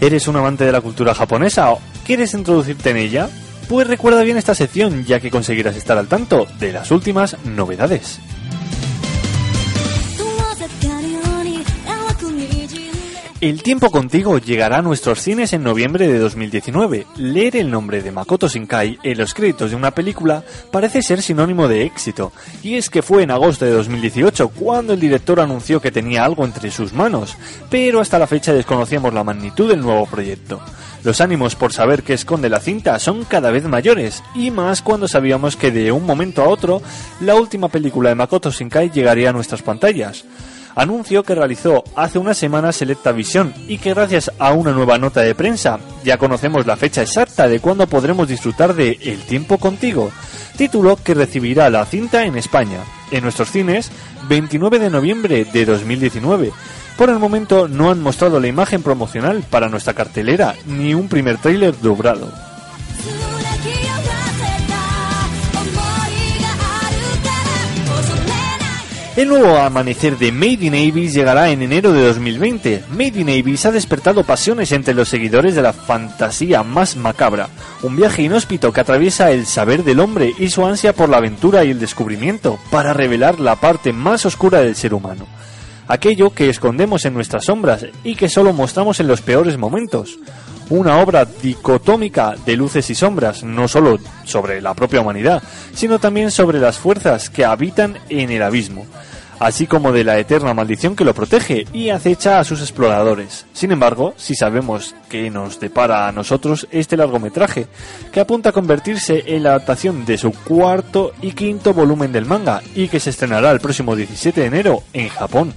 ¿Eres un amante de la cultura japonesa o quieres introducirte en ella? Pues recuerda bien esta sección ya que conseguirás estar al tanto de las últimas novedades. El tiempo contigo llegará a nuestros cines en noviembre de 2019. Leer el nombre de Makoto Shinkai en los créditos de una película parece ser sinónimo de éxito, y es que fue en agosto de 2018 cuando el director anunció que tenía algo entre sus manos, pero hasta la fecha desconocíamos la magnitud del nuevo proyecto. Los ánimos por saber qué esconde la cinta son cada vez mayores, y más cuando sabíamos que de un momento a otro la última película de Makoto Shinkai llegaría a nuestras pantallas anuncio que realizó hace una semana Selecta Visión y que gracias a una nueva nota de prensa ya conocemos la fecha exacta de cuándo podremos disfrutar de El tiempo contigo, título que recibirá la cinta en España, en nuestros cines, 29 de noviembre de 2019. Por el momento no han mostrado la imagen promocional para nuestra cartelera ni un primer tráiler doblado. El nuevo amanecer de Made in Abyss llegará en enero de 2020. Made in Abyss ha despertado pasiones entre los seguidores de la fantasía más macabra, un viaje inhóspito que atraviesa el saber del hombre y su ansia por la aventura y el descubrimiento para revelar la parte más oscura del ser humano, aquello que escondemos en nuestras sombras y que solo mostramos en los peores momentos una obra dicotómica de luces y sombras, no solo sobre la propia humanidad, sino también sobre las fuerzas que habitan en el abismo, así como de la eterna maldición que lo protege y acecha a sus exploradores. Sin embargo, si sabemos que nos depara a nosotros este largometraje, que apunta a convertirse en la adaptación de su cuarto y quinto volumen del manga y que se estrenará el próximo 17 de enero en Japón.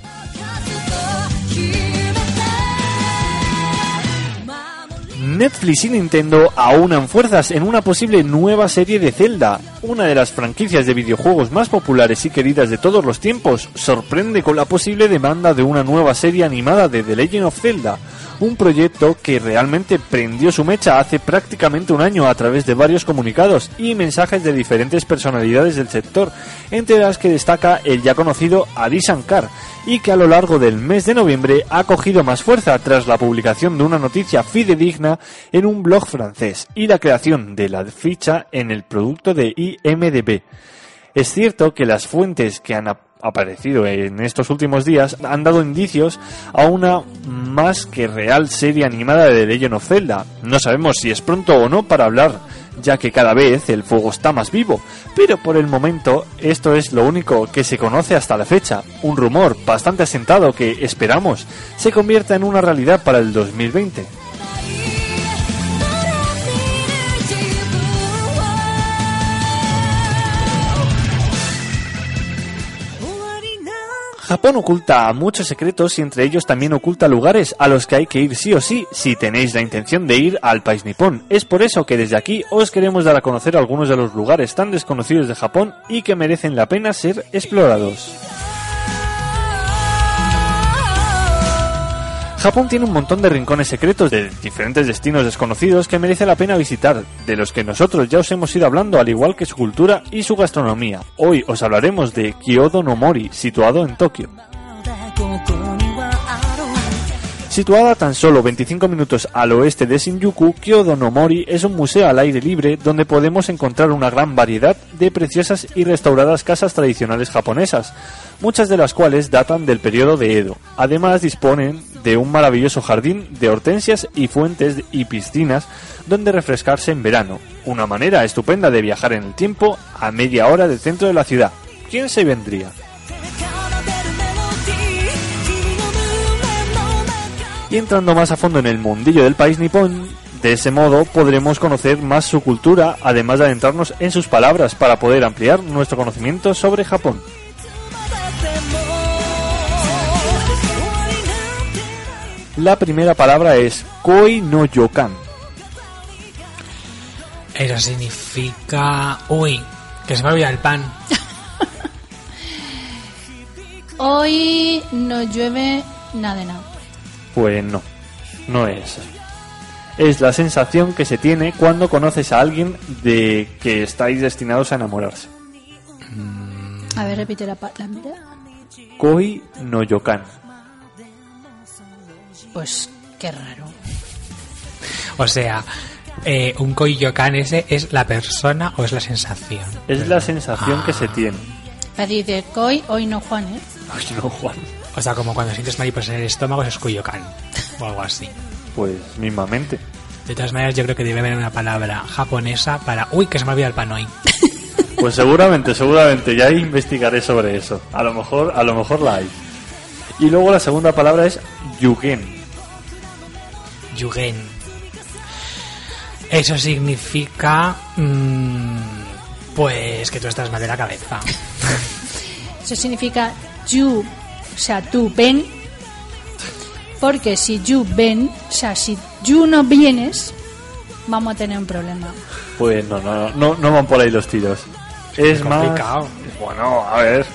Netflix y Nintendo aunan fuerzas en una posible nueva serie de Zelda. Una de las franquicias de videojuegos más populares y queridas de todos los tiempos sorprende con la posible demanda de una nueva serie animada de The Legend of Zelda, un proyecto que realmente prendió su mecha hace prácticamente un año a través de varios comunicados y mensajes de diferentes personalidades del sector, entre las que destaca el ya conocido Adi Shankar, y que a lo largo del mes de noviembre ha cogido más fuerza tras la publicación de una noticia fidedigna en un blog francés y la creación de la ficha en el producto de IMDB. Es cierto que las fuentes que han aparecido en estos últimos días han dado indicios a una más que real serie animada de Legend of Zelda. No sabemos si es pronto o no para hablar, ya que cada vez el fuego está más vivo, pero por el momento esto es lo único que se conoce hasta la fecha, un rumor bastante asentado que esperamos se convierta en una realidad para el 2020. Japón oculta muchos secretos y entre ellos también oculta lugares a los que hay que ir sí o sí si tenéis la intención de ir al país nipón. Es por eso que desde aquí os queremos dar a conocer algunos de los lugares tan desconocidos de Japón y que merecen la pena ser explorados. Japón tiene un montón de rincones secretos de diferentes destinos desconocidos que merece la pena visitar, de los que nosotros ya os hemos ido hablando, al igual que su cultura y su gastronomía. Hoy os hablaremos de Kyoto no Mori, situado en Tokio. Situada tan solo 25 minutos al oeste de Shinjuku, Kyodo no Mori es un museo al aire libre donde podemos encontrar una gran variedad de preciosas y restauradas casas tradicionales japonesas, muchas de las cuales datan del periodo de Edo. Además disponen de un maravilloso jardín de hortensias y fuentes y piscinas donde refrescarse en verano, una manera estupenda de viajar en el tiempo a media hora del centro de la ciudad. ¿Quién se vendría? Y entrando más a fondo en el mundillo del país nipón, de ese modo podremos conocer más su cultura, además de adentrarnos en sus palabras para poder ampliar nuestro conocimiento sobre Japón. La primera palabra es Koi no Yokan. Eso significa. Uy, que se me olvida el pan. Hoy no llueve nada de nada. Pues no, no es. Es la sensación que se tiene cuando conoces a alguien de que estáis destinados a enamorarse. A ver, repite la palabra. Koi no Yokan. Pues qué raro. O sea, eh, un koyokan ese es la persona o es la sensación. Es la sensación que se tiene. Pero dice, Koi, hoy no Juan, ¿eh? Ay, no, Juan. O sea, como cuando sientes mariposas en el estómago, es koyokan. O algo así. Pues mismamente. De todas maneras, yo creo que debe haber una palabra japonesa para. Uy, que se me olvida el pan hoy. Pues seguramente, seguramente, ya investigaré sobre eso. A lo mejor, a lo mejor la hay. Y luego la segunda palabra es yugen. Yugen. Eso significa. mm, pues que tú estás mal de la cabeza. Eso significa you, o sea, tú ven. Porque si you ven, o sea, si you no vienes, vamos a tener un problema. Pues no, no, no, no van por ahí los tiros. Es, Es más. complicado. Bueno, a ver.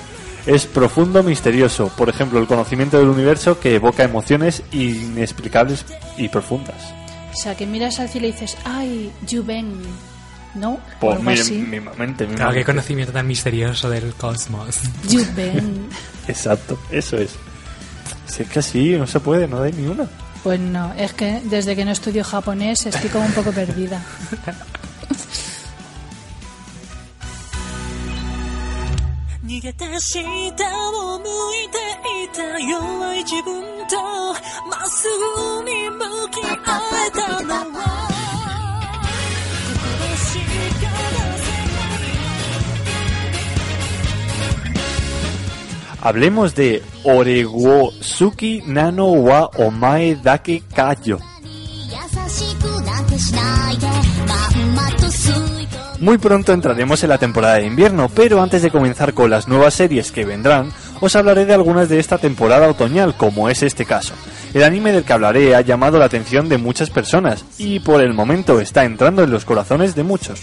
Es profundo, misterioso. Por ejemplo, el conocimiento del universo que evoca emociones inexplicables y profundas. O sea, que miras al cielo y dices, ay, you ven, ¿no? Pues miren, así. mismamente, Claro, mismamente. qué conocimiento tan misterioso del cosmos. You ven. Exacto, eso es. Si es que así no se puede, no hay ni una. Pues no, es que desde que no estudio japonés estoy como un poco perdida. げた下を向いていた弱い自分とまっすぐに向き合えたのは心しか出せ Hablemos de Oregosuki Nano wa Omae Dake Kayo. Muy pronto entraremos en la temporada de invierno, pero antes de comenzar con las nuevas series que vendrán, os hablaré de algunas de esta temporada otoñal, como es este caso. El anime del que hablaré ha llamado la atención de muchas personas y por el momento está entrando en los corazones de muchos.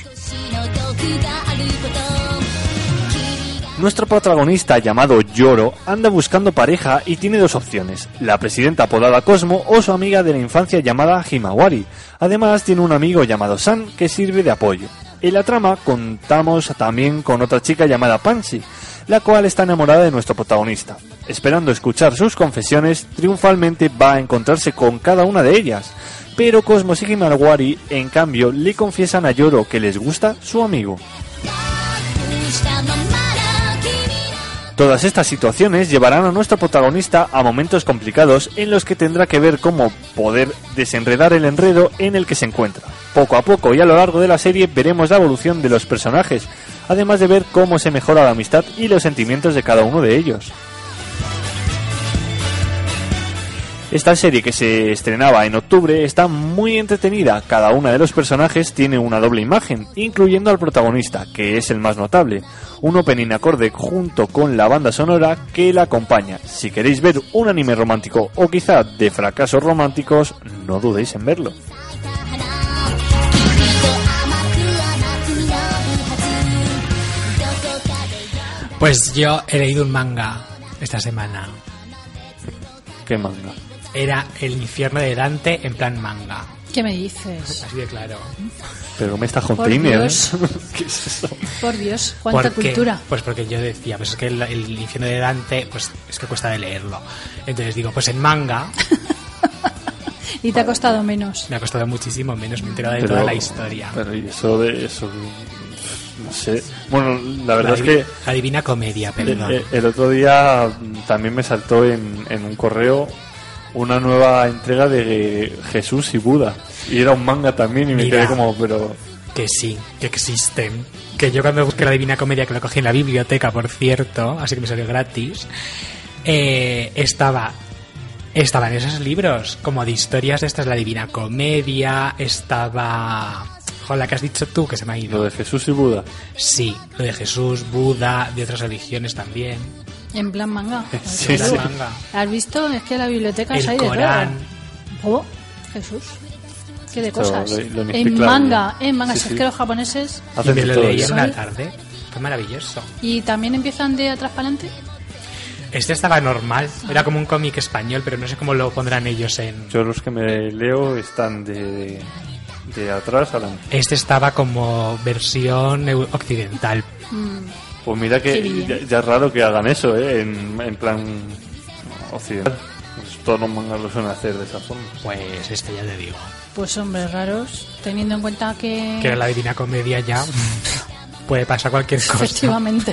Nuestro protagonista llamado Yoro anda buscando pareja y tiene dos opciones, la presidenta apodada Cosmo o su amiga de la infancia llamada Himawari. Además tiene un amigo llamado San que sirve de apoyo. En la trama contamos también con otra chica llamada Pansy, la cual está enamorada de nuestro protagonista. Esperando escuchar sus confesiones, triunfalmente va a encontrarse con cada una de ellas. Pero Cosmos y Himawari, en cambio, le confiesan a Yoro que les gusta su amigo. Todas estas situaciones llevarán a nuestro protagonista a momentos complicados en los que tendrá que ver cómo poder desenredar el enredo en el que se encuentra. Poco a poco y a lo largo de la serie veremos la evolución de los personajes, además de ver cómo se mejora la amistad y los sentimientos de cada uno de ellos. Esta serie que se estrenaba en octubre está muy entretenida. Cada una de los personajes tiene una doble imagen, incluyendo al protagonista, que es el más notable. Un opening acorde junto con la banda sonora que la acompaña. Si queréis ver un anime romántico o quizá de fracasos románticos, no dudéis en verlo. Pues yo he leído un manga esta semana. ¿Qué manga? Era El infierno de Dante en plan manga. ¿Qué me dices? Así de claro. Pero me está Por container. Dios. ¿Qué es eso? Por Dios, cuánta cultura. Pues porque yo decía, pues es que el, el infierno de Dante, pues es que cuesta de leerlo. Entonces digo, pues en manga, Y te ha costado menos. Me ha costado muchísimo menos, me he enterado de Pero- toda la historia. Pero y eso de eso. No sé. Bueno, la verdad la, es que. la divina comedia, perdón. Eh, eh, El otro día también me saltó en, en un correo una nueva entrega de Jesús y Buda. Y era un manga también y me Mira. quedé como, pero... Que sí, que existen. Que yo cuando busqué la Divina Comedia, que lo cogí en la biblioteca, por cierto, así que me salió gratis, eh, estaba estaban esos libros, como de historias de estas, la Divina Comedia, estaba... Joder, la que has dicho tú, que se me ha ido. Lo de Jesús y Buda. Sí, lo de Jesús, Buda, de otras religiones también. En plan manga. Sí, sí. manga. ¿Has visto? Es que la biblioteca El hay de Corán. todo. Oh, Jesús. Qué de cosas. lo- lo en manga, en manga. Sí, si sí. es que los japoneses. Y me de lo leí en una tarde. Fue maravilloso. Y también empiezan de atrás para adelante. Este estaba normal, era como un cómic español, pero no sé cómo lo pondrán ellos en... Yo los que me leo están de, de atrás adelante. Este estaba como versión occidental. Pues mira que ya, ya es raro que hagan eso, ¿eh? En, en plan occidental. Pues todos los mangas lo suelen hacer de esa forma. Pues este ya te digo. Pues hombres raros, teniendo en cuenta que. Que era la Divina Comedia ya. Puede pasar cualquier cosa. Efectivamente.